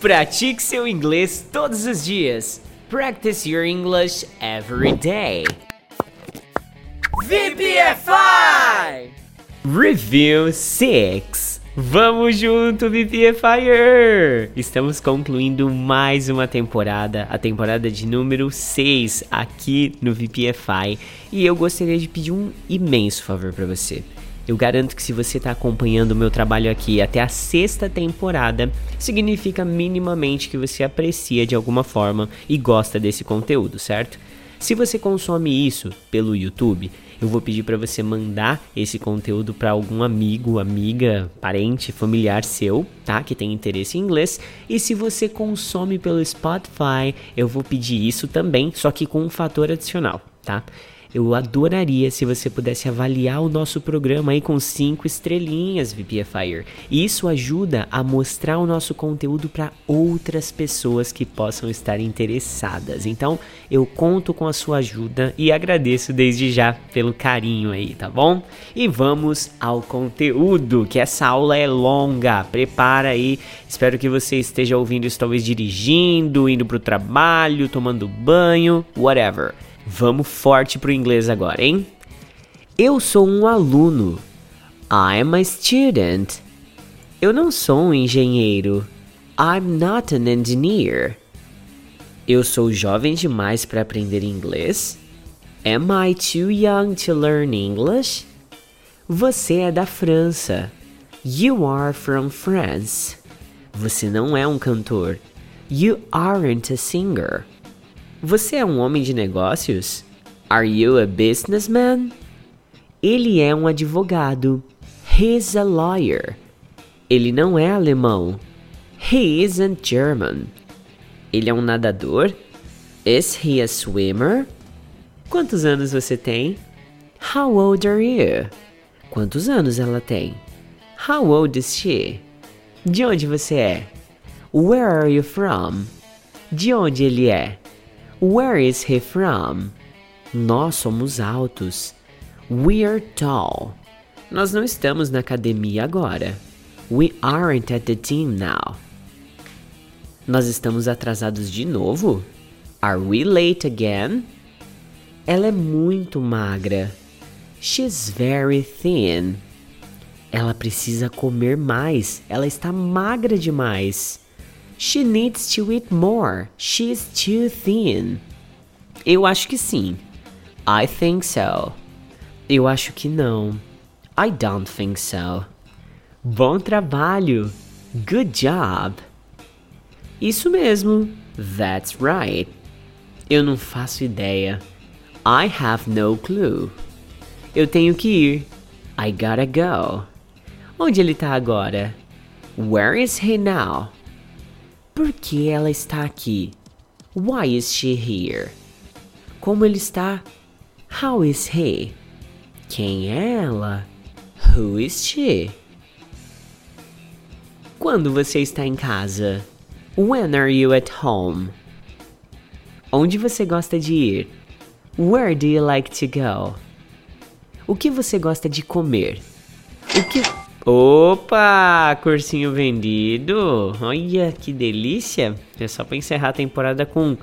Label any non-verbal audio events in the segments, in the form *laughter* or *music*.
Pratique seu inglês todos os dias. Practice your English every day. VPFI! Review 6. Vamos junto, VPFire! Estamos concluindo mais uma temporada, a temporada de número 6 aqui no VPFI. E eu gostaria de pedir um imenso favor para você. Eu garanto que se você está acompanhando o meu trabalho aqui até a sexta temporada, significa minimamente que você aprecia de alguma forma e gosta desse conteúdo, certo? Se você consome isso pelo YouTube, eu vou pedir para você mandar esse conteúdo para algum amigo, amiga, parente, familiar seu, tá? Que tem interesse em inglês. E se você consome pelo Spotify, eu vou pedir isso também, só que com um fator adicional, tá? Eu adoraria se você pudesse avaliar o nosso programa aí com cinco estrelinhas, VPFire. Isso ajuda a mostrar o nosso conteúdo para outras pessoas que possam estar interessadas. Então, eu conto com a sua ajuda e agradeço desde já pelo carinho aí, tá bom? E vamos ao conteúdo, que essa aula é longa. Prepara aí. Espero que você esteja ouvindo isso talvez dirigindo, indo pro trabalho, tomando banho, whatever. Vamos forte pro inglês agora, hein? Eu sou um aluno. I'm a student. Eu não sou um engenheiro. I'm not an engineer. Eu sou jovem demais para aprender inglês. Am I too young to learn English? Você é da França. You are from France. Você não é um cantor. You aren't a singer. Você é um homem de negócios? Are you a businessman? Ele é um advogado. He's a lawyer. Ele não é alemão. He isn't German. Ele é um nadador? Is he a swimmer? Quantos anos você tem? How old are you? Quantos anos ela tem? How old is she? De onde você é? Where are you from? De onde ele é? Where is he from? Nós somos altos. We're tall. Nós não estamos na academia agora. We aren't at the team now. Nós estamos atrasados de novo? Are we late again? Ela é muito magra. She's very thin. Ela precisa comer mais. Ela está magra demais. She needs to eat more. She's too thin. Eu acho que sim. I think so. Eu acho que não. I don't think so. Bom trabalho. Good job. Isso mesmo. That's right. Eu não faço ideia. I have no clue. Eu tenho que ir. I gotta go. Onde ele tá agora? Where is he now? Por que ela está aqui? Why is she here? Como ele está? How is he? Quem é ela? Who is she? Quando você está em casa? When are you at home? Onde você gosta de ir? Where do you like to go? O que você gosta de comer? O que Opa, cursinho vendido. Olha que delícia. É só para encerrar a temporada com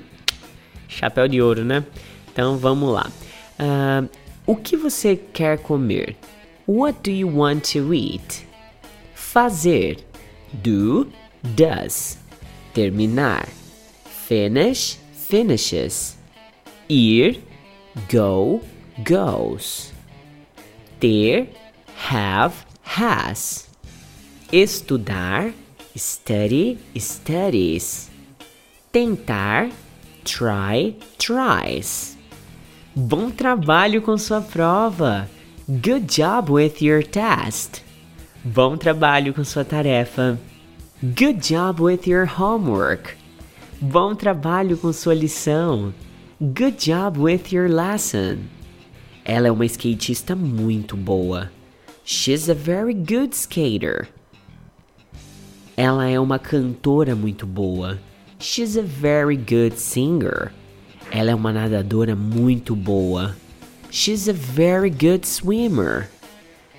chapéu de ouro, né? Então vamos lá. Uh, o que você quer comer? What do you want to eat? Fazer. Do, does. Terminar. Finish, finishes. Ir, go, goes. Ter, have, has. Estudar, study, studies. Tentar, try, tries. Bom trabalho com sua prova. Good job with your test. Bom trabalho com sua tarefa. Good job with your homework. Bom trabalho com sua lição. Good job with your lesson. Ela é uma skatista muito boa. She's a very good skater. Ela é uma cantora muito boa. She's a very good singer. Ela é uma nadadora muito boa. She's a very good swimmer.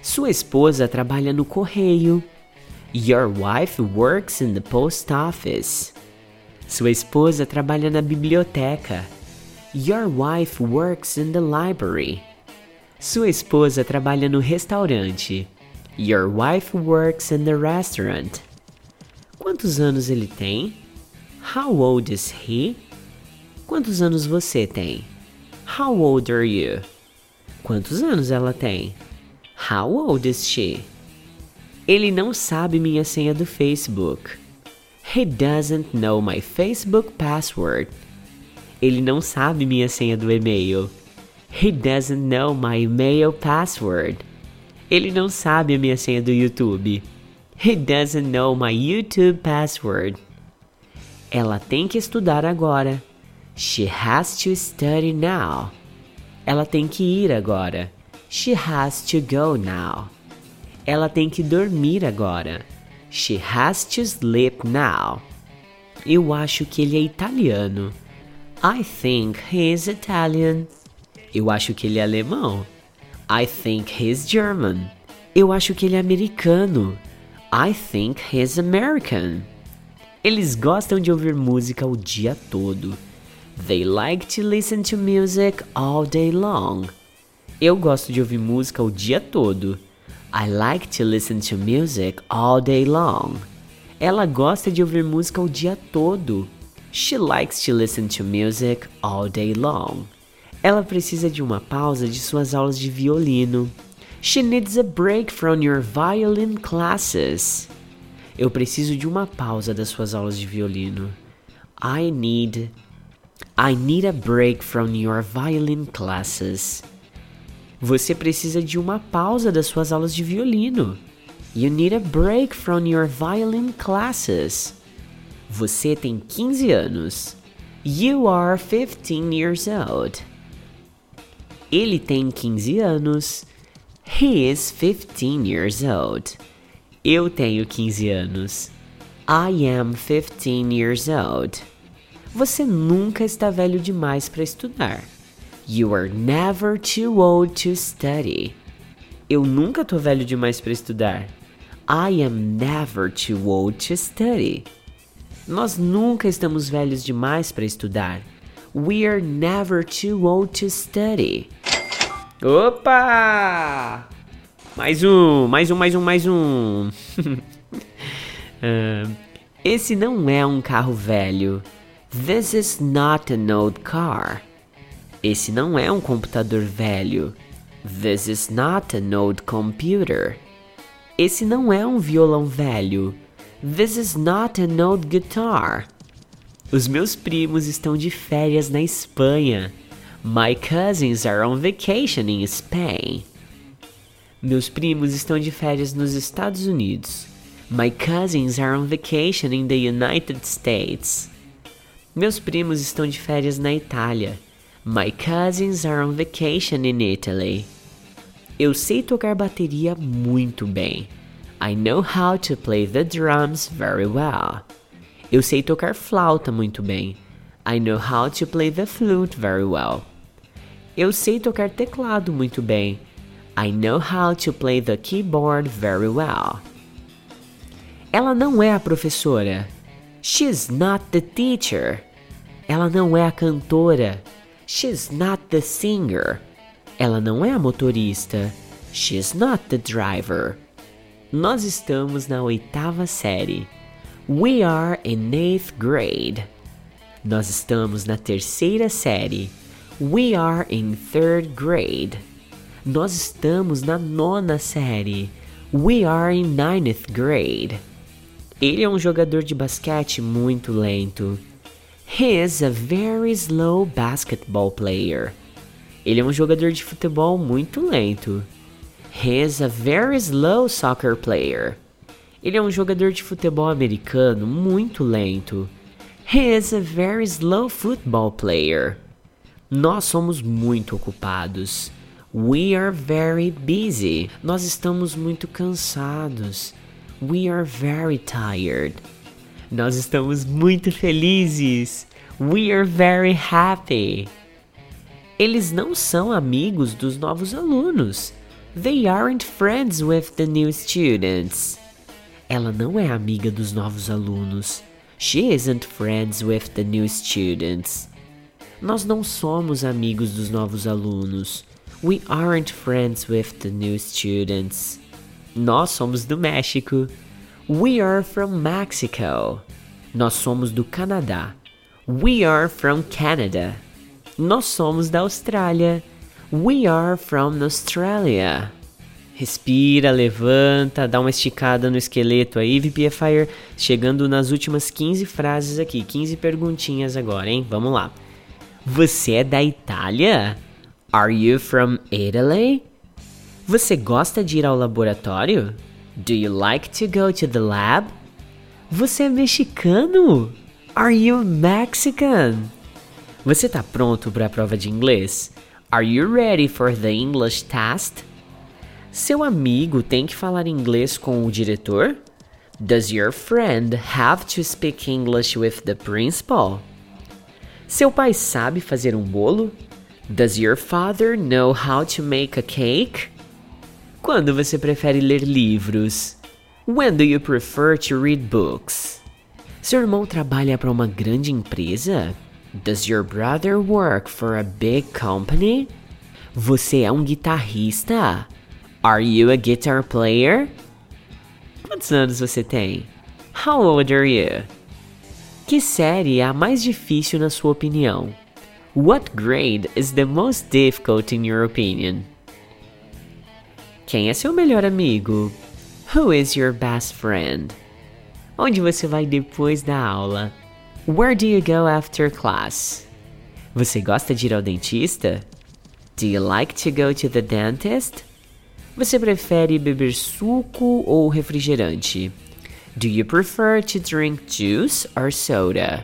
Sua esposa trabalha no correio. Your wife works in the post office. Sua esposa trabalha na biblioteca. Your wife works in the library. Sua esposa trabalha no restaurante. Your wife works in the restaurant. Quantos anos ele tem? How old is he? Quantos anos você tem? How old are you? Quantos anos ela tem? How old is she? Ele não sabe minha senha do Facebook. He doesn't know my Facebook password. Ele não sabe minha senha do e-mail. He doesn't know my email password. Ele não sabe a minha senha do YouTube. He doesn't know my YouTube password. Ela tem que estudar agora. She has to study now. Ela tem que ir agora. She has to go now. Ela tem que dormir agora. She has to sleep now. Eu acho que ele é italiano. I think he is Italian. Eu acho que ele é alemão. I think he's German. Eu acho que ele é americano. I think he's American. Eles gostam de ouvir música o dia todo. They like to listen to music all day long. Eu gosto de ouvir música o dia todo. I like to listen to music all day long. Ela gosta de ouvir música o dia todo. She likes to listen to music all day long. Ela precisa de uma pausa de suas aulas de violino. She needs a break from your violin classes. Eu preciso de uma pausa das suas aulas de violino. I need I need a break from your violin classes. Você precisa de uma pausa das suas aulas de violino. You need a break from your violin classes. Você tem 15 anos. You are 15 years old. Ele tem 15 anos. He is 15 years old. Eu tenho 15 anos. I am 15 years old. Você nunca está velho demais para estudar. You are never too old to study. Eu nunca tô velho demais para estudar. I am never too old to study. Nós nunca estamos velhos demais para estudar. We are never too old to study. Opa! Mais um, mais um, mais um, mais um. uh, *laughs* esse não é um carro velho. This is not an old car. Esse não é um computador velho. This is not an old computer. Esse não é um violão velho. This is not an old guitar. Os meus primos estão de férias na Espanha. My cousins are on vacation in Spain. Meus primos estão de férias nos Estados Unidos. My cousins are on vacation in the United States. Meus primos estão de férias na Itália. My cousins are on vacation in Italy. Eu sei tocar bateria muito bem. I know how to play the drums very well. Eu sei tocar flauta muito bem. I know how to play the flute very well. Eu sei tocar teclado muito bem. I know how to play the keyboard very well. Ela não é a professora. She's not the teacher. Ela não é a cantora. She's not the singer. Ela não é a motorista. She's not the driver. Nós estamos na oitava série. We are in eighth grade. Nós estamos na terceira série. We are in third grade. Nós estamos na nona série. We are in ninth grade. Ele é um jogador de basquete muito lento. He is a very slow basketball player. Ele é um jogador de futebol muito lento. He is a very slow soccer player. Ele é um jogador de futebol americano muito lento. He is a very slow football player. Nós somos muito ocupados. We are very busy. Nós estamos muito cansados. We are very tired. Nós estamos muito felizes. We are very happy. Eles não são amigos dos novos alunos. They aren't friends with the new students. Ela não é amiga dos novos alunos. She isn't friends with the new students. Nós não somos amigos dos novos alunos. We aren't friends with the new students. Nós somos do México. We are from Mexico. Nós somos do Canadá. We are from Canada. Nós somos da Austrália. We are from Australia. Respira, levanta, dá uma esticada no esqueleto aí, VPFire. Chegando nas últimas 15 frases aqui, 15 perguntinhas agora, hein? Vamos lá. Você é da Itália? Are you from Italy? Você gosta de ir ao laboratório? Do you like to go to the lab? Você é mexicano? Are you Mexican? Você tá pronto para a prova de inglês? Are you ready for the English test? Seu amigo tem que falar inglês com o diretor? Does your friend have to speak English with the principal? Seu pai sabe fazer um bolo? Does your father know how to make a cake? Quando você prefere ler livros? When do you prefer to read books? Seu irmão trabalha para uma grande empresa? Does your brother work for a big company? Você é um guitarrista? Are you a guitar player? Quantos anos você tem? How old are you? Que série é a mais difícil na sua opinião? What grade is the most difficult in your opinion? Quem é seu melhor amigo? Who is your best friend? Onde você vai depois da aula? Where do you go after class? Você gosta de ir ao dentista? Do you like to go to the dentist? Você prefere beber suco ou refrigerante? Do you prefer to drink juice or soda?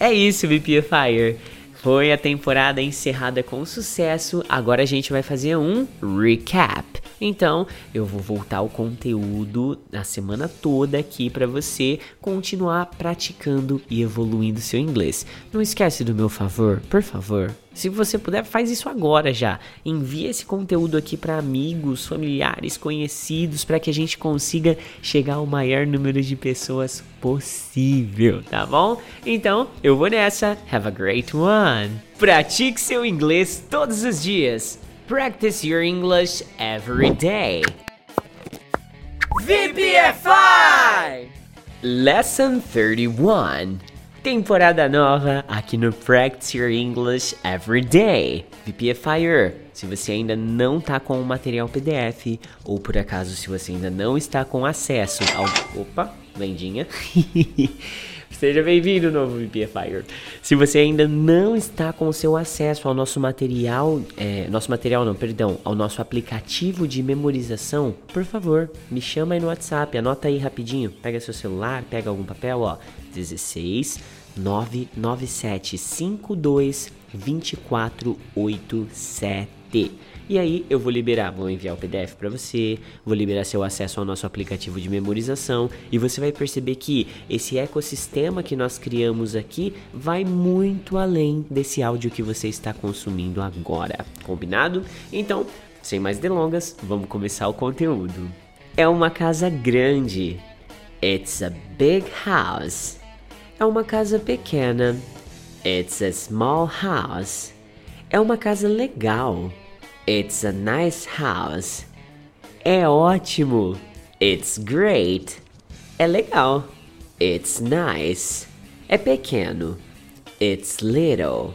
É isso, VPFire. Foi a temporada encerrada com sucesso. Agora a gente vai fazer um recap. Então, eu vou voltar o conteúdo a semana toda aqui para você continuar praticando e evoluindo seu inglês. Não esquece do meu favor, por favor. Se você puder, faz isso agora já. Envie esse conteúdo aqui para amigos, familiares, conhecidos, para que a gente consiga chegar ao maior número de pessoas possível, tá bom? Então, eu vou nessa. Have a great one. Pratique seu inglês todos os dias. Practice your English every day. VPFI! Lesson 31. Temporada nova aqui no Practice Your English Every Day. VPFire. Se você ainda não tá com o material PDF ou por acaso se você ainda não está com acesso ao Opa, vendinha. *laughs* Seja bem-vindo, novo VPFire. Se você ainda não está com o seu acesso ao nosso material, é, nosso material não, perdão, ao nosso aplicativo de memorização, por favor, me chama aí no WhatsApp, anota aí rapidinho, pega seu celular, pega algum papel, ó, 16 997 52 2487. E aí eu vou liberar, vou enviar o PDF para você, vou liberar seu acesso ao nosso aplicativo de memorização e você vai perceber que esse ecossistema que nós criamos aqui vai muito além desse áudio que você está consumindo agora. Combinado? Então, sem mais delongas, vamos começar o conteúdo. É uma casa grande. It's a big house. É uma casa pequena. It's a small house. É uma casa legal. It's a nice house. É ótimo. It's great. É legal. It's nice. É pequeno. It's little.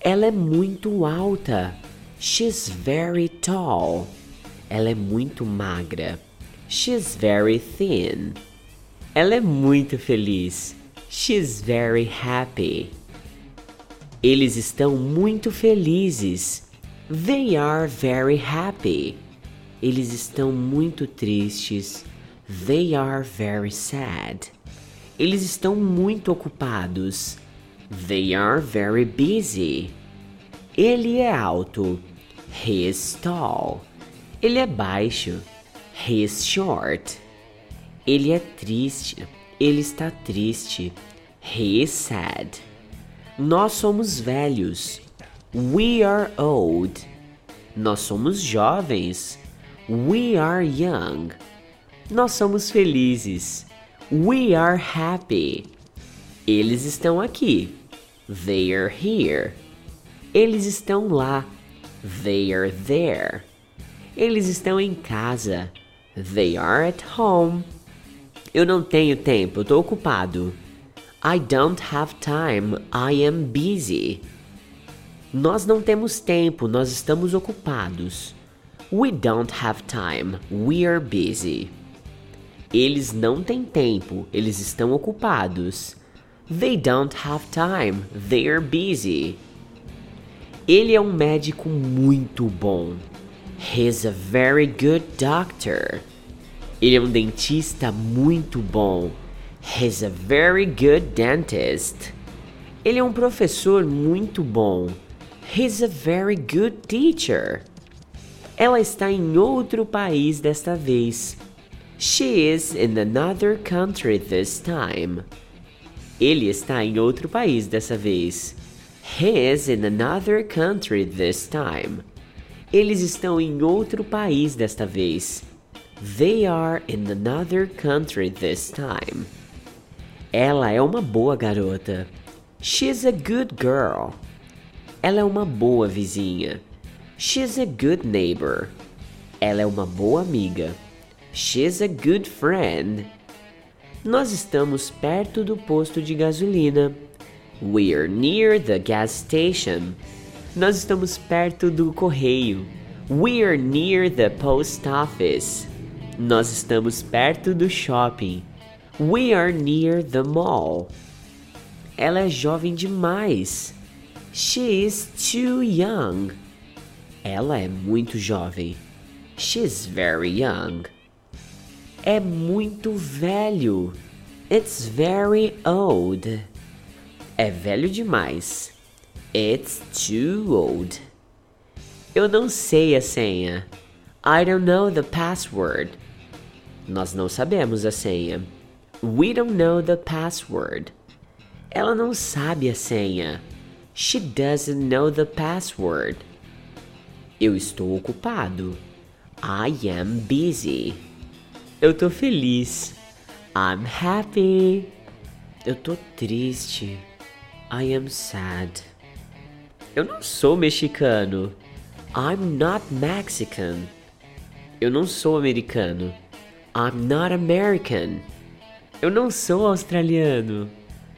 Ela é muito alta. She's very tall. Ela é muito magra. She's very thin. Ela é muito feliz. She's very happy. Eles estão muito felizes. They are very happy. Eles estão muito tristes. They are very sad. Eles estão muito ocupados. They are very busy. Ele é alto. He is tall. Ele é baixo. He is short. Ele é triste. Ele está triste. He is sad. Nós somos velhos. We are old. Nós somos jovens. We are young. Nós somos felizes. We are happy. Eles estão aqui. They are here. Eles estão lá. They are there. Eles estão em casa. They are at home. Eu não tenho tempo, estou ocupado. I don't have time, I am busy. Nós não temos tempo, nós estamos ocupados. We don't have time, we are busy. Eles não têm tempo, eles estão ocupados. They don't have time, they are busy. Ele é um médico muito bom. He's a very good doctor. Ele é um dentista muito bom. He's a very good dentist. Ele é um professor muito bom. He's a very good teacher. Ela está em outro país desta vez. She is in another country this time. Ele está em outro país dessa vez. He is in another country this time. Eles estão em outro país desta vez. They are in another country this time. Ela é uma boa garota. She's a good girl. Ela é uma boa vizinha. She's a good neighbor. Ela é uma boa amiga. She's a good friend. Nós estamos perto do posto de gasolina. We're near the gas station. Nós estamos perto do correio. We're near the post office. Nós estamos perto do shopping. We are near the mall. Ela é jovem demais. She is too young. Ela é muito jovem. She's very young. É muito velho. It's very old. É velho demais. It's too old. Eu não sei a senha. I don't know the password. Nós não sabemos a senha. We don't know the password. Ela não sabe a senha. She doesn't know the password. Eu estou ocupado. I am busy. Eu tô feliz. I'm happy. Eu tô triste. I am sad. Eu não sou mexicano. I'm not Mexican. Eu não sou americano. I'm not American. Eu não sou australiano.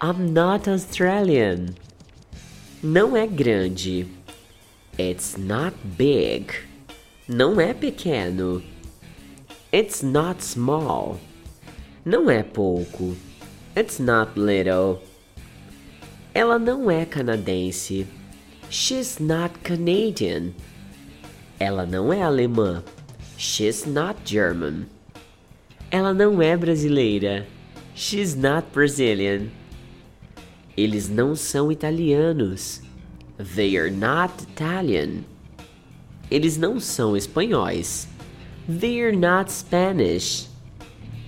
I'm not Australian. Não é grande. It's not big. Não é pequeno. It's not small. Não é pouco. It's not little. Ela não é canadense. She's not Canadian. Ela não é alemã. She's not German. Ela não é brasileira. She's not Brazilian. Eles não são italianos. They are not Italian. Eles não são espanhóis. They are not Spanish.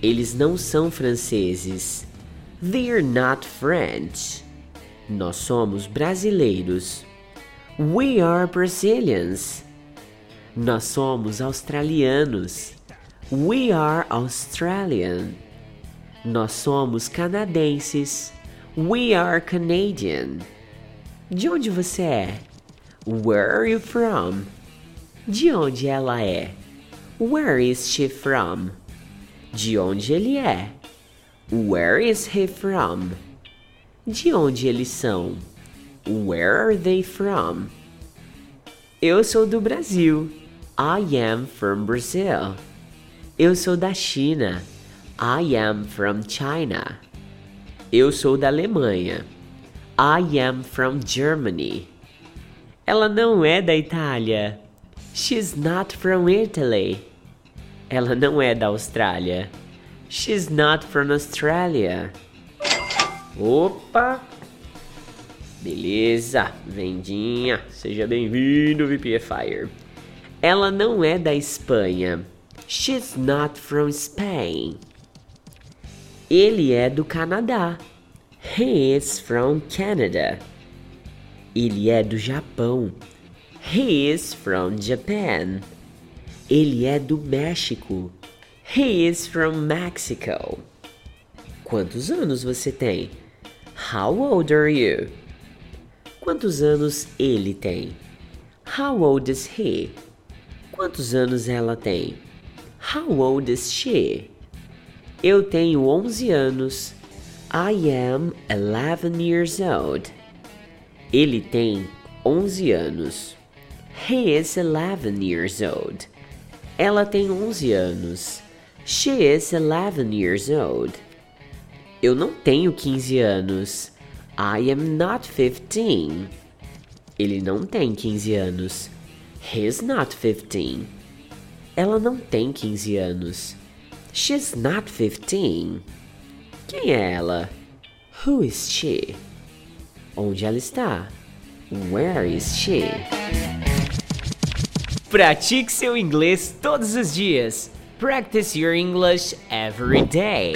Eles não são franceses. They are not French. Nós somos brasileiros. We are Brazilians. Nós somos australianos. We are Australian. Nós somos canadenses. We are Canadian. De onde você é? Where are you from? De onde ela é? Where is she from? De onde ele é? Where is he from? De onde eles são? Where are they from? Eu sou do Brasil. I am from Brazil. Eu sou da China. I am from China. Eu sou da Alemanha. I am from Germany. Ela não é da Itália. She's not from Italy. Ela não é da Austrália. She's not from Australia. Opa! Beleza, vendinha, seja bem-vindo, VPFire. Ela não é da Espanha. She's not from Spain. Ele é do Canadá. He is from Canada. Ele é do Japão. He is from Japan. Ele é do México. He is from Mexico. Quantos anos você tem? How old are you? Quantos anos ele tem? How old is he? Quantos anos ela tem? How old is she? Eu tenho 11 anos. I am 11 years old. Ele tem 11 anos. He is 11 years old. Ela tem 11 anos. She is 11 years old. Eu não tenho 15 anos. I am not 15. Ele não tem 15 anos. He's not 15. Ela não tem 15 anos. She's not 15. Quem é ela? Who is she? Onde ela está? Where is she? Pratique seu inglês todos os dias. Practice your English every day.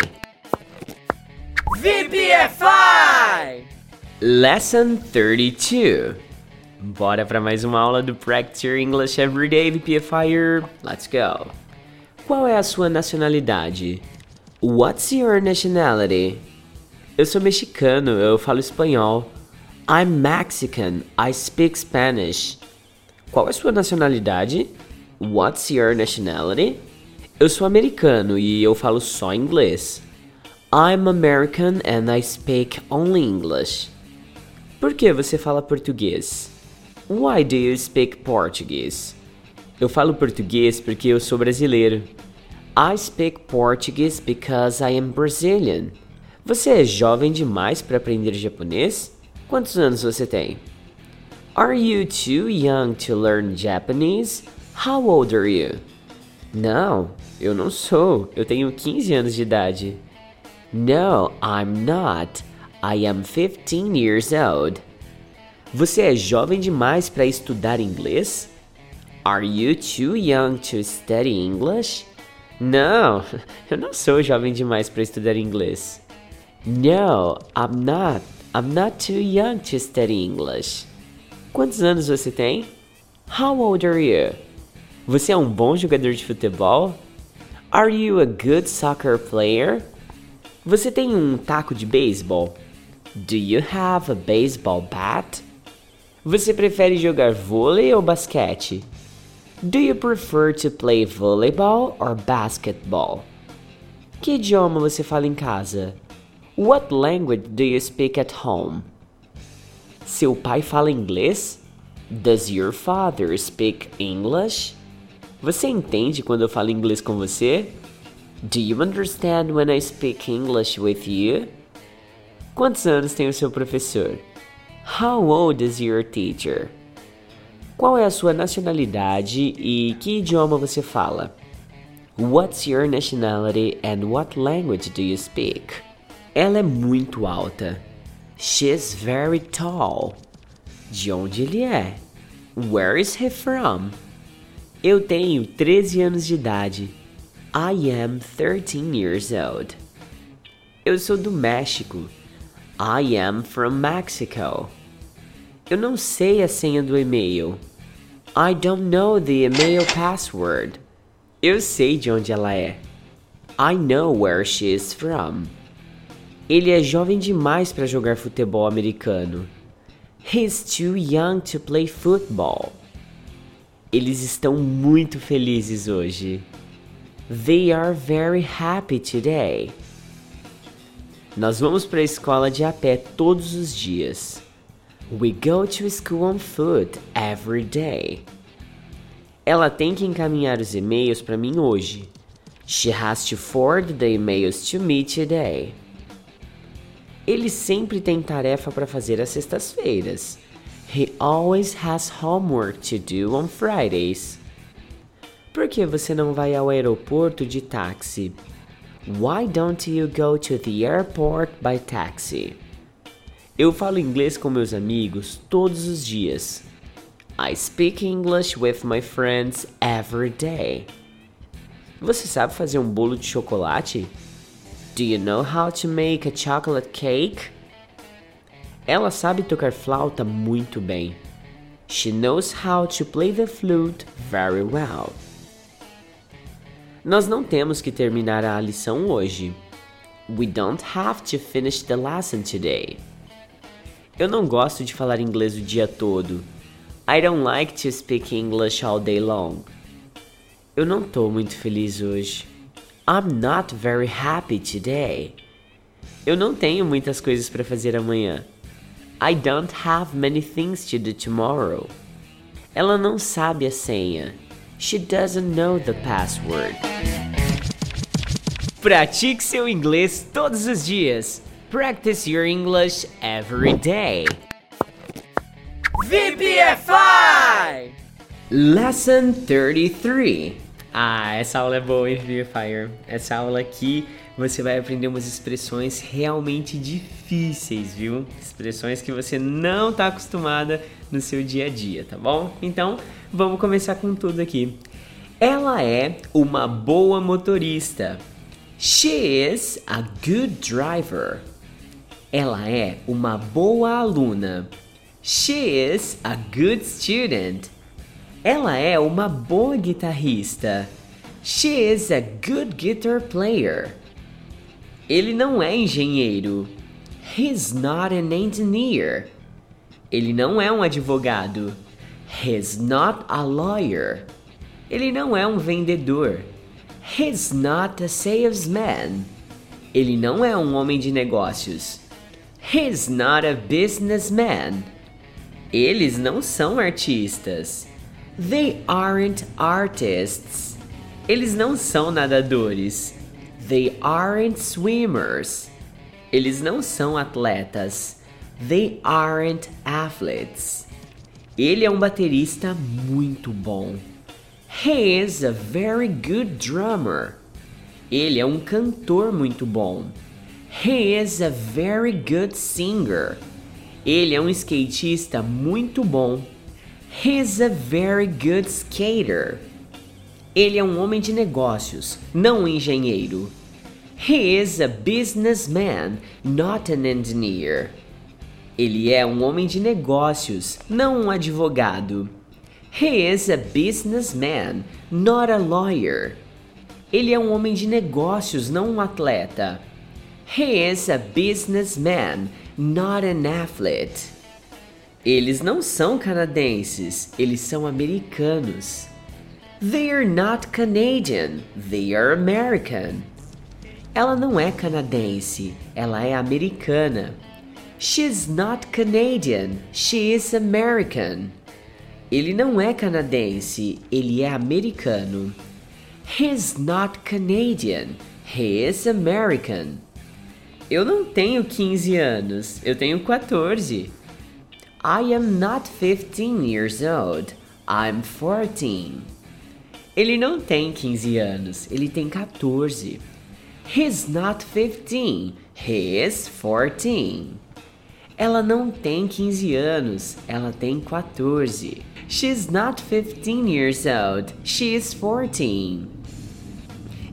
VPFI! Lesson 32. Bora para mais uma aula do Practice Your English Every Day VPFire. Let's go. Qual é a sua nacionalidade? What's your nationality? Eu sou mexicano, eu falo espanhol. I'm Mexican, I speak Spanish. Qual é a sua nacionalidade? What's your nationality? Eu sou americano e eu falo só inglês. I'm American and I speak only English. Por que você fala português? Why do you speak Portuguese? Eu falo português porque eu sou brasileiro. I speak Portuguese because I am Brazilian. Você é jovem demais para aprender japonês? Quantos anos você tem? Are you too young to learn Japanese? How old are you? Não, eu não sou. Eu tenho 15 anos de idade. No, I'm not. I am 15 years old. Você é jovem demais para estudar inglês? Are you too young to study English? Não, eu não sou jovem demais para estudar inglês. No, I'm not. I'm not too young to study English. Quantos anos você tem? How old are you? Você é um bom jogador de futebol? Are you a good soccer player? Você tem um taco de beisebol? Do you have a baseball bat? Você prefere jogar vôlei ou basquete? Do you prefer to play volleyball or basketball? Que idioma você fala em casa? What language do you speak at home? Seu pai fala inglês? Does your father speak English? Você entende quando eu falo inglês com você? Do you understand when I speak English with you? Quantos anos tem o seu professor? How old is your teacher? Qual é a sua nacionalidade e que idioma você fala? What's your nationality and what language do you speak? Ela é muito alta. She's very tall. De onde ele é? Where is he from? Eu tenho 13 anos de idade. I am 13 years old. Eu sou do México. I am from Mexico. Eu não sei a senha do e-mail. I don't know the email password. Eu sei de onde ela é. I know where she is from. Ele é jovem demais para jogar futebol americano. He's too young to play football. Eles estão muito felizes hoje. They are very happy today. Nós vamos para a escola de a pé todos os dias. We go to school on foot every day. Ela tem que encaminhar os e-mails para mim hoje. She has to forward the emails to me today. Ele sempre tem tarefa para fazer às sextas-feiras. He always has homework to do on Fridays. Por que você não vai ao aeroporto de táxi? Why don't you go to the airport by taxi? Eu falo inglês com meus amigos todos os dias. I speak English with my friends every day. Você sabe fazer um bolo de chocolate? Do you know how to make a chocolate cake? Ela sabe tocar flauta muito bem. She knows how to play the flute very well. Nós não temos que terminar a lição hoje. We don't have to finish the lesson today. Eu não gosto de falar inglês o dia todo. I don't like to speak English all day long. Eu não tô muito feliz hoje. I'm not very happy today. Eu não tenho muitas coisas para fazer amanhã. I don't have many things to do tomorrow. Ela não sabe a senha. She doesn't know the password. Pratique seu inglês todos os dias. Practice your English every day. VPFI! Lesson 33. Ah, essa aula é boa, hein, VPFire? Essa aula aqui você vai aprender umas expressões realmente difíceis, viu? Expressões que você não está acostumada no seu dia a dia, tá bom? Então, vamos começar com tudo aqui. Ela é uma boa motorista. She is a good driver. Ela é uma boa aluna. She is a good student. Ela é uma boa guitarrista. She is a good guitar player. Ele não é engenheiro. He's not an engineer. Ele não é um advogado. He's not a lawyer. Ele não é um vendedor. He's not a salesman. Ele não é um homem de negócios. He's not a businessman. Eles não são artistas. They aren't artists. Eles não são nadadores. They aren't swimmers. Eles não são atletas. They aren't athletes. Ele é um baterista muito bom. He is a very good drummer. Ele é um cantor muito bom. He is a very good singer. Ele é um skatista muito bom. He's a very good skater. Ele é um homem de negócios, não um engenheiro. He is a businessman, not an engineer. Ele é um homem de negócios, não um advogado. He is a businessman, not a lawyer. Ele é um homem de negócios, não um atleta. He is a businessman, not an athlete. Eles não são canadenses, eles são americanos. They are not Canadian, they are American. Ela não é canadense, ela é americana. She's not Canadian, she is American. Ele não é canadense, ele é americano. He's not Canadian, he is American. Eu não tenho 15 anos, eu tenho 14. I am not 15 years old. I'm 14. Ele não tem 15 anos, ele tem 14. He's not 15. He is 14. Ela não tem 15 anos, ela tem 14. She's not 15 years old. She is 14.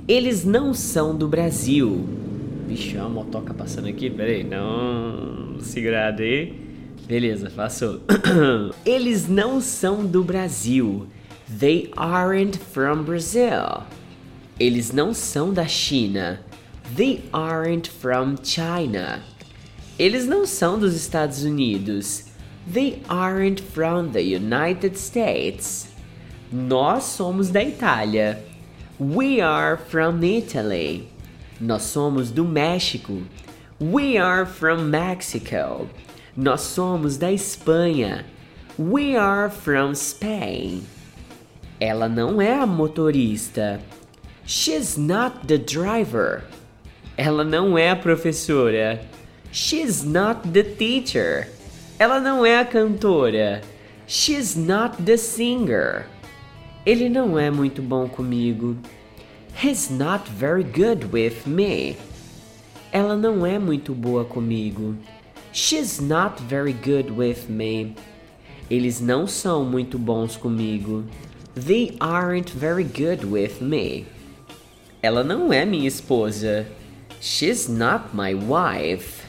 Eles não são do Brasil. Vixe, uma motoca passando aqui, peraí, não. Segurado aí. Beleza, passou. *clears throat* Eles não são do Brasil. They aren't from Brazil. Eles não são da China. They aren't from China. Eles não são dos Estados Unidos. They aren't from the United States. Nós somos da Itália. We are from Italy. Nós somos do México. We are from Mexico. Nós somos da Espanha. We are from Spain. Ela não é a motorista. She's not the driver. Ela não é a professora. She's not the teacher. Ela não é a cantora. She's not the singer. Ele não é muito bom comigo. He's not very good with me. Ela não é muito boa comigo. She's not very good with me. Eles não são muito bons comigo. They aren't very good with me. Ela não é minha esposa. She's not my wife.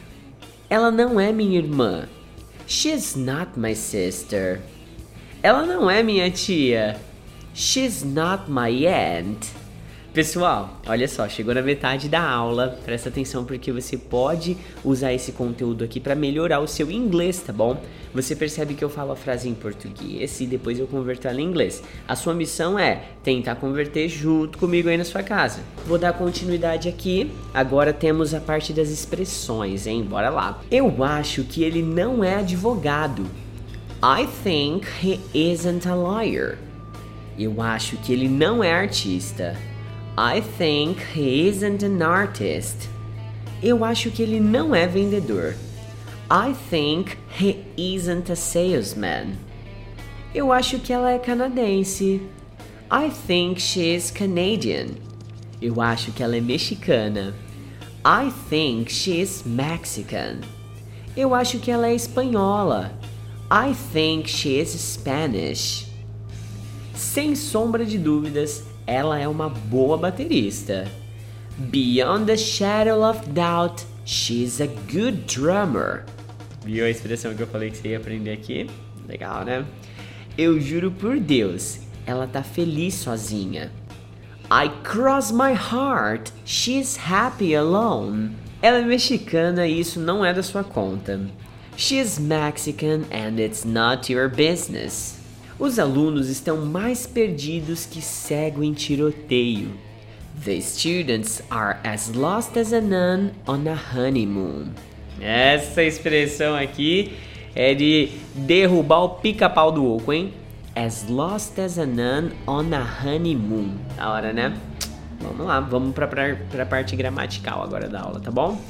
Ela não é minha irmã. She's not my sister. Ela não é minha tia. She's not my aunt. Pessoal, olha só, chegou na metade da aula. Presta atenção porque você pode usar esse conteúdo aqui para melhorar o seu inglês, tá bom? Você percebe que eu falo a frase em português e depois eu converto ela em inglês. A sua missão é tentar converter junto comigo aí na sua casa. Vou dar continuidade aqui. Agora temos a parte das expressões, hein? Bora lá. Eu acho que ele não é advogado. I think he isn't a lawyer. Eu acho que ele não é artista. I think he isn't an artist. Eu acho que ele não é vendedor. I think he isn't a salesman. Eu acho que ela é canadense. I think she is Canadian. Eu acho que ela é mexicana. I think she is Mexican. Eu acho que ela é espanhola. I think she is Spanish. Sem sombra de dúvidas, ela é uma boa baterista. Beyond a shadow of doubt, she's a good drummer. Viu a expressão que eu falei que você ia aprender aqui? Legal, né? Eu juro por Deus, ela tá feliz sozinha. I cross my heart, she's happy alone. Ela é mexicana e isso não é da sua conta. She's Mexican and it's not your business. Os alunos estão mais perdidos que cego em tiroteio. The students are as lost as a nun on a honeymoon. Essa expressão aqui é de derrubar o pica-pau do oco, hein? As lost as a nun on a honeymoon. Da hora, né? Vamos lá, vamos para a parte gramatical agora da aula, tá bom?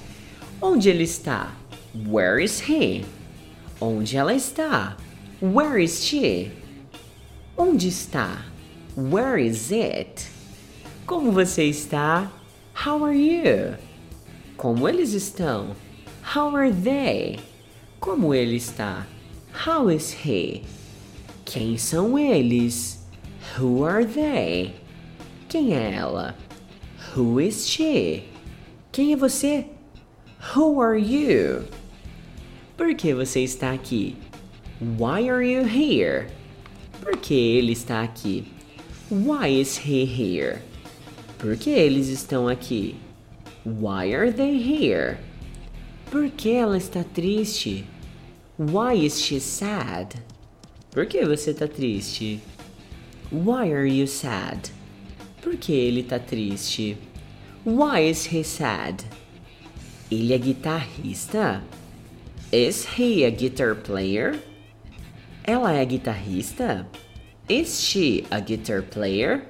Onde ele está? Where is he? Onde ela está? Where is she? Onde está? Where is it? Como você está? How are you? Como eles estão? How are they? Como ele está? How is he? Quem são eles? Who are they? Quem é ela? Who is she? Quem é você? Who are you? Por que você está aqui? Why are you here? Por que ele está aqui? Why is he here? Por que eles estão aqui? Why are they here? Por que ela está triste? Why is she sad? Por que você está triste? Why are you sad? Por que ele está triste? Why is he sad? Ele é guitarrista? Is he a guitar player? Ela é guitarrista? Is she a guitar player?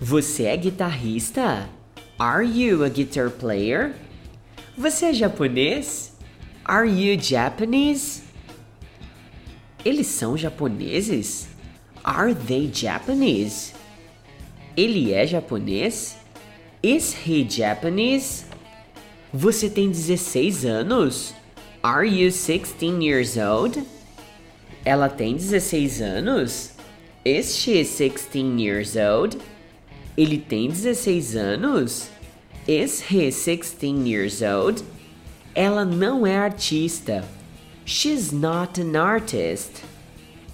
Você é guitarrista? Are you a guitar player? Você é japonês? Are you Japanese? Eles são japoneses? Are they Japanese? Ele é japonês? Is he Japanese? Você tem 16 anos? Are you 16 years old? Ela tem 16 anos? Is she 16 years old? Ele tem 16 anos? Is he 16 years old? Ela não é artista. She's not an artist.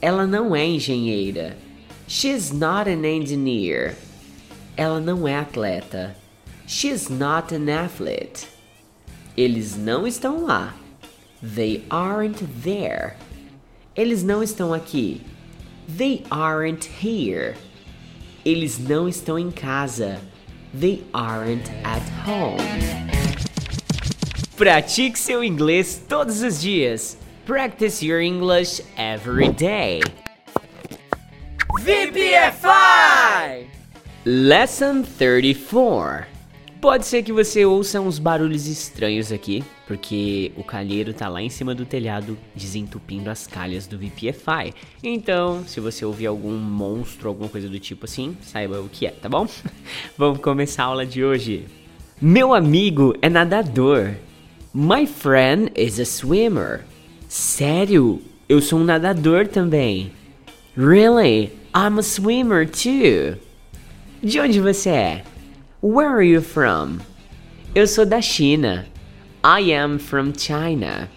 Ela não é engenheira. She's not an engineer. Ela não é atleta. She's not an athlete. Eles não estão lá. They aren't there. Eles não estão aqui. They aren't here. Eles não estão em casa. They aren't at home. Pratique seu inglês todos os dias. Practice your English every day. VPFI! Lesson 34 Pode ser que você ouça uns barulhos estranhos aqui, porque o calheiro tá lá em cima do telhado desentupindo as calhas do VPFI. Então, se você ouvir algum monstro, alguma coisa do tipo assim, saiba o que é, tá bom? *laughs* Vamos começar a aula de hoje. Meu amigo é nadador. My friend is a swimmer. Sério? Eu sou um nadador também. Really? I'm a swimmer too. De onde você é? Where are you from? Eu sou da China. I am from China.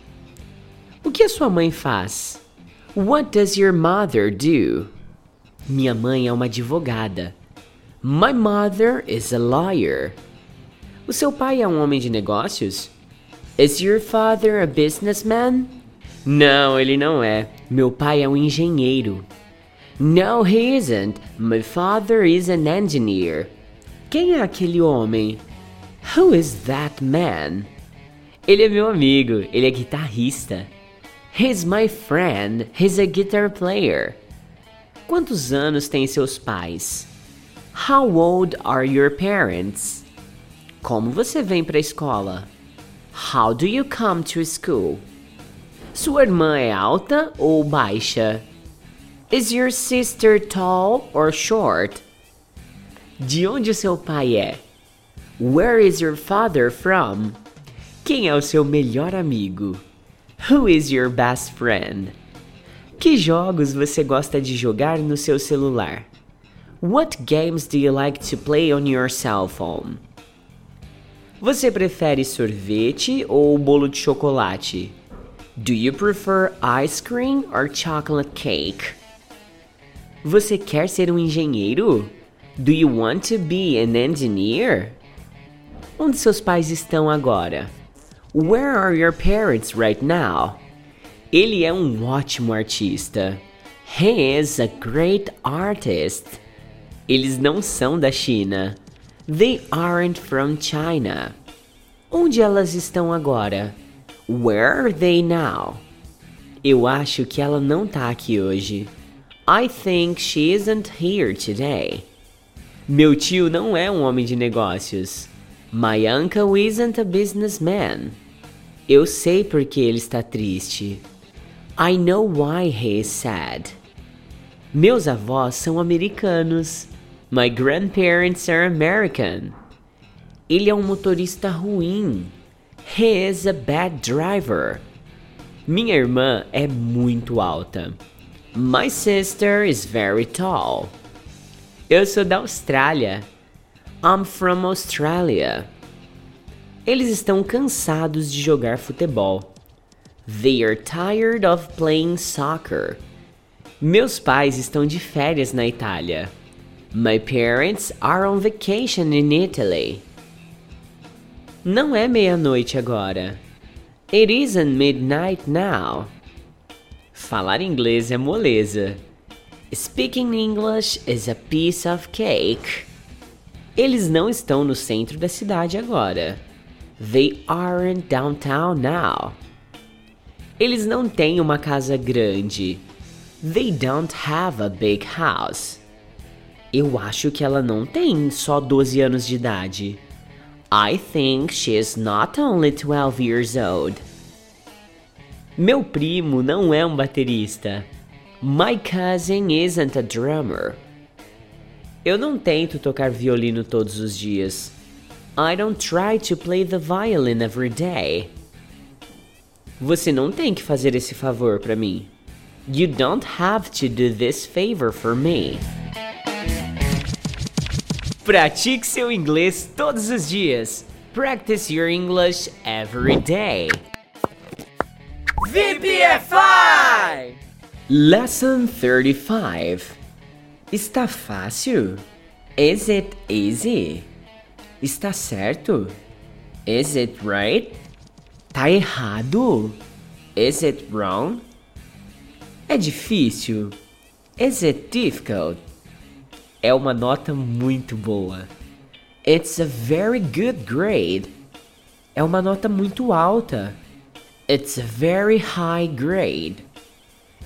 O que a sua mãe faz? What does your mother do? Minha mãe é uma advogada. My mother is a lawyer. O seu pai é um homem de negócios? Is your father a businessman? Não, ele não é. Meu pai é um engenheiro. No, he isn't. My father is an engineer. Quem é aquele homem? Who is that man? Ele é meu amigo, ele é guitarrista. He's my friend, he's a guitar player. Quantos anos têm seus pais? How old are your parents? Como você vem para a escola? How do you come to school? Sua irmã é alta ou baixa? Is your sister tall or short? De onde seu pai é? Where is your father from? Quem é o seu melhor amigo? Who is your best friend? Que jogos você gosta de jogar no seu celular? What games do you like to play on your cell phone? Você prefere sorvete ou bolo de chocolate? Do you prefer ice cream or chocolate cake? Você quer ser um engenheiro? Do you want to be an engineer? Onde seus pais estão agora? Where are your parents right now? Ele é um ótimo artista. He is a great artist. Eles não são da China. They aren't from China. Onde elas estão agora? Where are they now? Eu acho que ela não tá aqui hoje. I think she isn't here today. Meu tio não é um homem de negócios. My uncle isn't a businessman. Eu sei porque ele está triste. I know why he is sad. Meus avós são americanos. My grandparents are American. Ele é um motorista ruim. He is a bad driver. Minha irmã é muito alta. My sister is very tall. Eu sou da Austrália. I'm from Australia. Eles estão cansados de jogar futebol. They are tired of playing soccer. Meus pais estão de férias na Itália. My parents are on vacation in Italy. Não é meia-noite agora. It isn't midnight now. Falar inglês é moleza. Speaking English is a piece of cake. Eles não estão no centro da cidade agora. They aren't downtown now. Eles não têm uma casa grande. They don't have a big house. Eu acho que ela não tem só 12 anos de idade. I think she's not only 12 years old. Meu primo não é um baterista. My cousin isn't a drummer. Eu não tento tocar violino todos os dias. I don't try to play the violin every day. Você não tem que fazer esse favor para mim. You don't have to do this favor for me. Pratique seu inglês todos os dias. Practice your English every day. VPFI! Lesson 35. Está fácil? Is it easy? Está certo? Is it right? Tá errado? Is it wrong? É difícil? Is it difficult? É uma nota muito boa. It's a very good grade. É uma nota muito alta. It's a very high grade.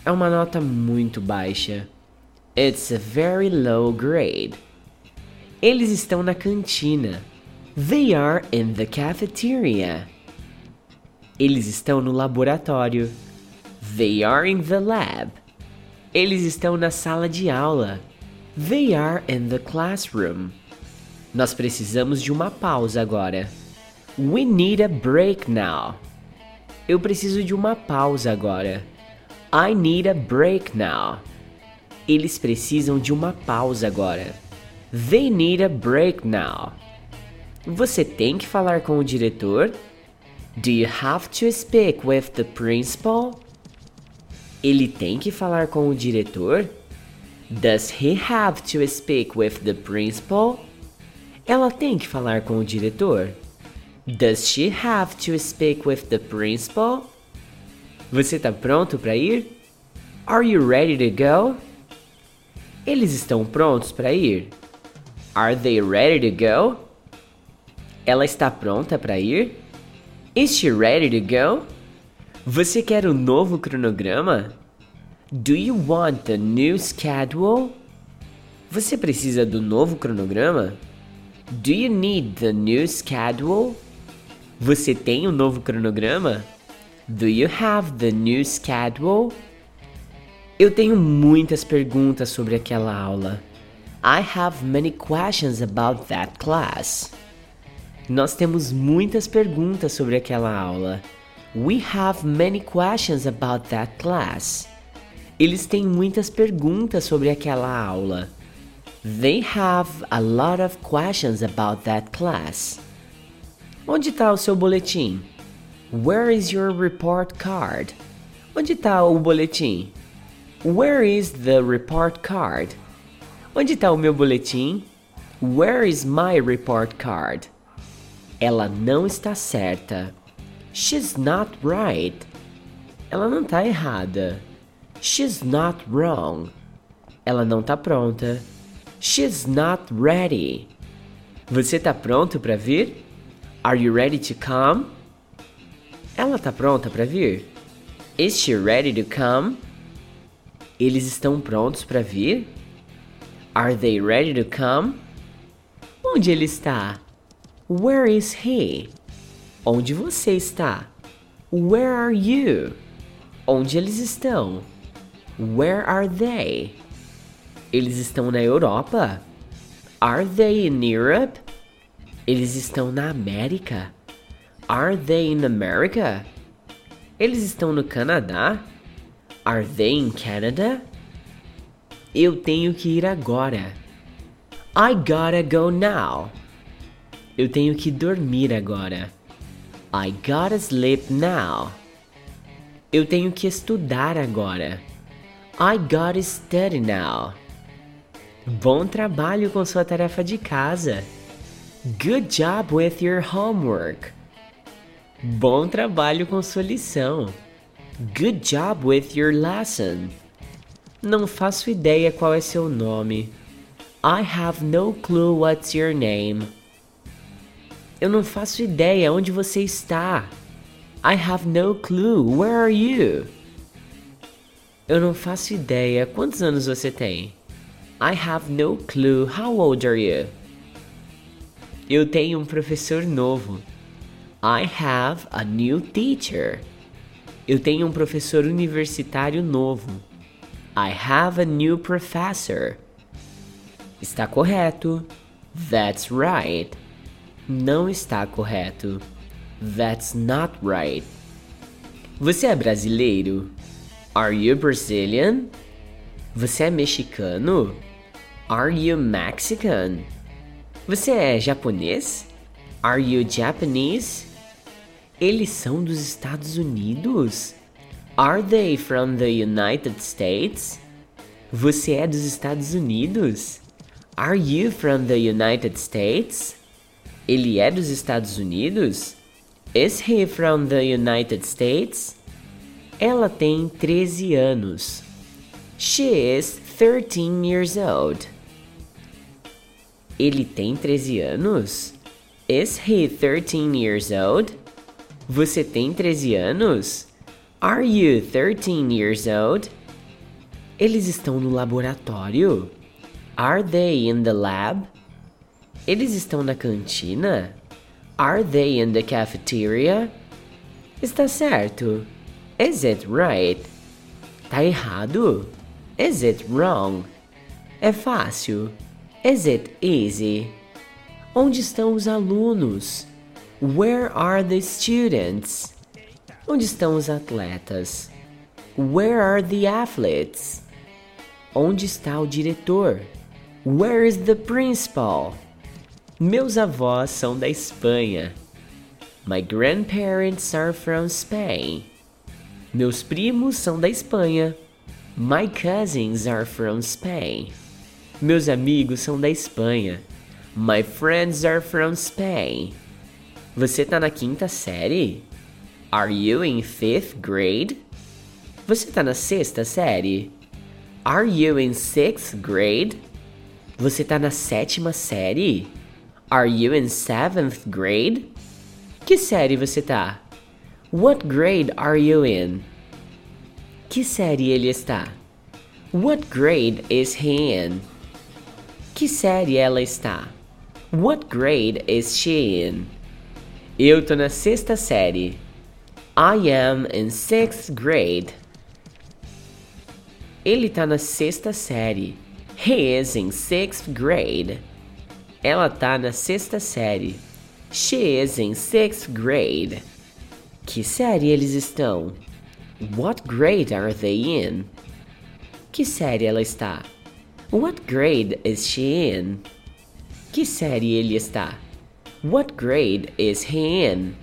É uma nota muito baixa. It's a very low grade. Eles estão na cantina. They are in the cafeteria. Eles estão no laboratório. They are in the lab. Eles estão na sala de aula. They are in the classroom. Nós precisamos de uma pausa agora. We need a break now. Eu preciso de uma pausa agora. I need a break now. Eles precisam de uma pausa agora. They need a break now. Você tem que falar com o diretor? Do you have to speak with the principal? Ele tem que falar com o diretor? Does he have to speak with the principal? Ela tem que falar com o diretor. Does she have to speak with the principal? Você tá pronto para ir? Are you ready to go? Eles estão prontos para ir? Are they ready to go? Ela está pronta para ir? Is she ready to go? Você quer o um novo cronograma? Do you want the new schedule? Você precisa do novo cronograma? Do you need the new schedule? Você tem um novo cronograma? Do you have the new schedule? Eu tenho muitas perguntas sobre aquela aula. I have many questions about that class. Nós temos muitas perguntas sobre aquela aula. We have many questions about that class. Eles têm muitas perguntas sobre aquela aula. They have a lot of questions about that class. Onde está o seu boletim? Where is your report card? Onde está o boletim? Where is the report card? Onde está o meu boletim? Where is my report card? Ela não está certa. She's not right. Ela não está errada. She's not wrong. Ela não está pronta. She's not ready. Você está pronto para vir? Are you ready to come? Ela está pronta para vir? Is she ready to come? Eles estão prontos para vir? Are they ready to come? Onde ele está? Where is he? Onde você está? Where are you? Onde eles estão? Where are they? Eles estão na Europa? Are they in Europe? Eles estão na América? Are they in America? Eles estão no Canadá? Are they in Canada? Eu tenho que ir agora. I gotta go now. Eu tenho que dormir agora. I gotta sleep now. Eu tenho que estudar agora. I gotta study now. Bom trabalho com sua tarefa de casa. Good job with your homework. Bom trabalho com sua lição. Good job with your lesson. Não faço ideia qual é seu nome. I have no clue what's your name. Eu não faço ideia onde você está. I have no clue. Where are you? Eu não faço ideia quantos anos você tem. I have no clue. How old are you? Eu tenho um professor novo. I have a new teacher. Eu tenho um professor universitário novo. I have a new professor. Está correto. That's right não está correto. That's not right. Você é brasileiro? Are you Brazilian? Você é mexicano? Are you Mexican? Você é japonês? Are you Japanese? Eles são dos Estados Unidos? Are they from the United States? Você é dos Estados Unidos? Are you from the United States? Ele é dos Estados Unidos? Is he from the United States? Ela tem 13 anos. She is 13 years old. Ele tem 13 anos? Is he 13 years old? Você tem 13 anos? Are you 13 years old? Eles estão no laboratório? Are they in the lab? Eles estão na cantina? Are they in the cafeteria? Está certo. Is it right? Tá errado? Is it wrong? É fácil. Is it easy? Onde estão os alunos? Where are the students? Onde estão os atletas? Where are the athletes? Onde está o diretor? Where is the principal? Meus avós são da Espanha. My grandparents are from Spain. Meus primos são da Espanha. My cousins are from Spain. Meus amigos são da Espanha. My friends are from Spain. Você tá na quinta série? Are you in fifth grade? Você tá na sexta série? Are you in sixth grade? Você tá na sétima série? Are you in seventh grade? Que série você tá? What grade are you in? Que série ele está? What grade is he in? Que série ela está? What grade is she in? Eu tô na sexta série. I am in sixth grade. Ele tá na sexta série. He is in sixth grade. Ela tá na sexta série. She is in sixth grade. Que série eles estão? What grade are they in? Que série ela está? What grade is she in? Que série ele está? What grade is he in?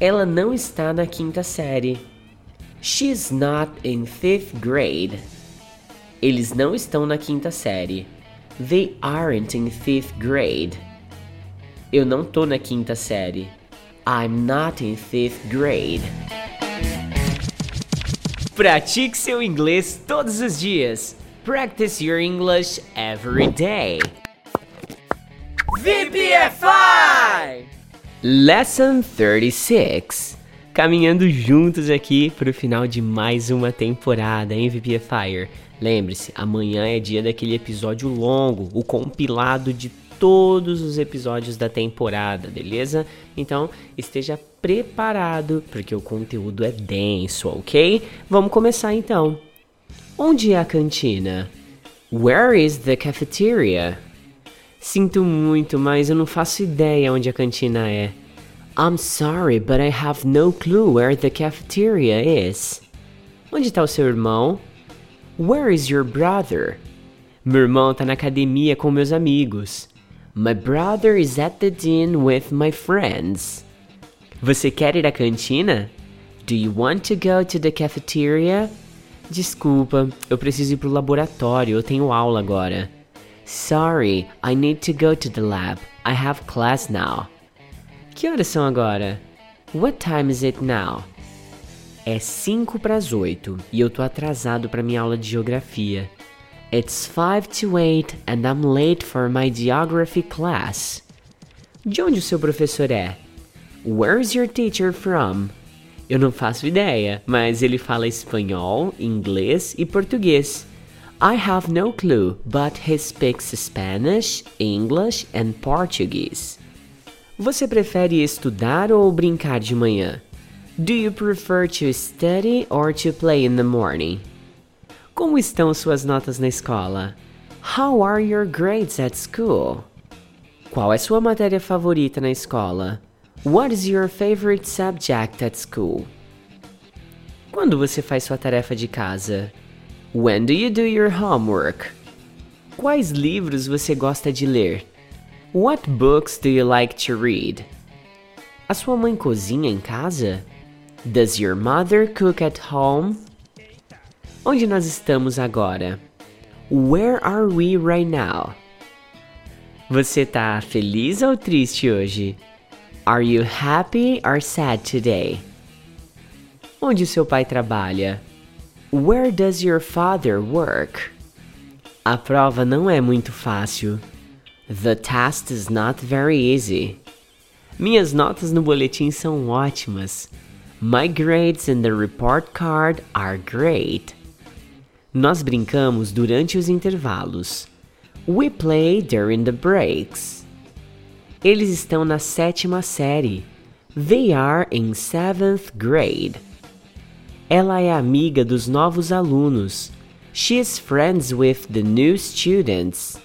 Ela não está na quinta série. She's not in fifth grade. Eles não estão na quinta série. They aren't in fifth grade. Eu não tô na quinta série. I'm not in fifth grade. Pratique seu inglês todos os dias. Practice your English every day. VPFI! Lesson 36. Caminhando juntos aqui para o final de mais uma temporada em VPFire. Lembre-se, amanhã é dia daquele episódio longo, o compilado de todos os episódios da temporada, beleza? Então esteja preparado, porque o conteúdo é denso, ok? Vamos começar então. Onde é a cantina? Where is the cafeteria? Sinto muito, mas eu não faço ideia onde a cantina é. I'm sorry, but I have no clue where the cafeteria is. Onde está o seu irmão? Where is your brother? Meu irmão está na academia com meus amigos. My brother is at the gym with my friends. Você quer ir à cantina? Do you want to go to the cafeteria? Desculpa, eu preciso ir pro laboratório, eu tenho aula agora. Sorry, I need to go to the lab. I have class now. Que horas são agora? What time is it now? É 5 para as 8 e eu tô atrasado para minha aula de geografia. It's 5 to 8 and I'm late for my geography class. De onde o seu professor é? Where's your teacher from? Eu não faço ideia, mas ele fala espanhol, inglês e português. I have no clue, but he speaks Spanish, English and Portuguese. Você prefere estudar ou brincar de manhã? Do you prefer to study or to play in the morning? Como estão suas notas na escola? How are your grades at school? Qual é sua matéria favorita na escola? What is your favorite subject at school? Quando você faz sua tarefa de casa? When do you do your homework? Quais livros você gosta de ler? What books do you like to read? A sua mãe cozinha em casa? Does your mother cook at home? Onde nós estamos agora? Where are we right now? Você tá feliz ou triste hoje? Are you happy or sad today? Onde seu pai trabalha? Where does your father work? A prova não é muito fácil. The test is not very easy. Minhas notas no boletim são ótimas. My grades in the report card are great. Nós brincamos durante os intervalos. We play during the breaks. Eles estão na sétima série. They are in seventh grade. Ela é amiga dos novos alunos. She is friends with the new students.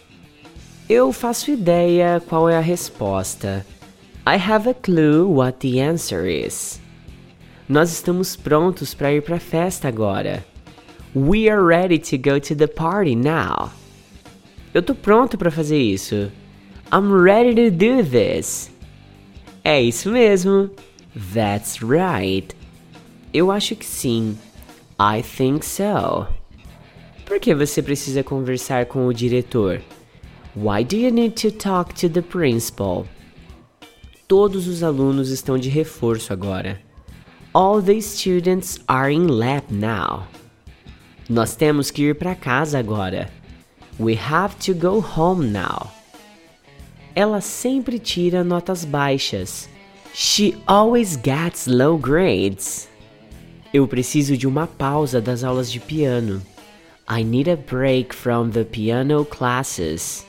Eu faço ideia qual é a resposta. I have a clue what the answer is. Nós estamos prontos para ir para a festa agora. We are ready to go to the party now. Eu tô pronto para fazer isso. I'm ready to do this. É isso mesmo. That's right. Eu acho que sim. I think so. Por que você precisa conversar com o diretor? Why do you need to talk to the principal? Todos os alunos estão de reforço agora. All the students are in lab now. Nós temos que ir para casa agora. We have to go home now. Ela sempre tira notas baixas. She always gets low grades. Eu preciso de uma pausa das aulas de piano. I need a break from the piano classes.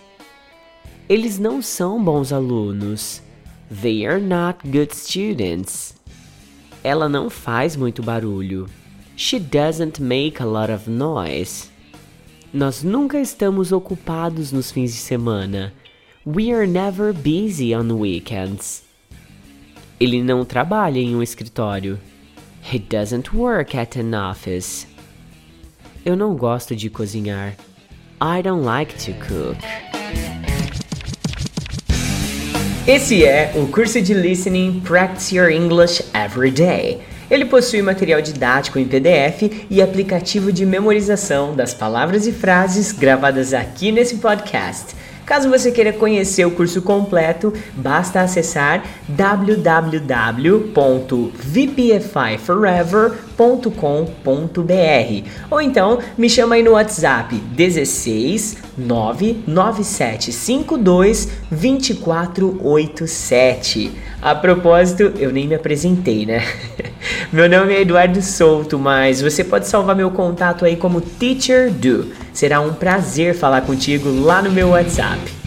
Eles não são bons alunos. They are not good students. Ela não faz muito barulho. She doesn't make a lot of noise. Nós nunca estamos ocupados nos fins de semana. We are never busy on weekends. Ele não trabalha em um escritório. He doesn't work at an office. Eu não gosto de cozinhar. I don't like to cook. Esse é o curso de Listening Practice Your English Every Day. Ele possui material didático em PDF e aplicativo de memorização das palavras e frases gravadas aqui nesse podcast. Caso você queira conhecer o curso completo, basta acessar www.vpfiforever.com.br ou então me chama aí no WhatsApp 16 99752 2487. A propósito, eu nem me apresentei, né? *laughs* Meu nome é Eduardo Souto, mas você pode salvar meu contato aí como Teacher Do. Será um prazer falar contigo lá no meu WhatsApp.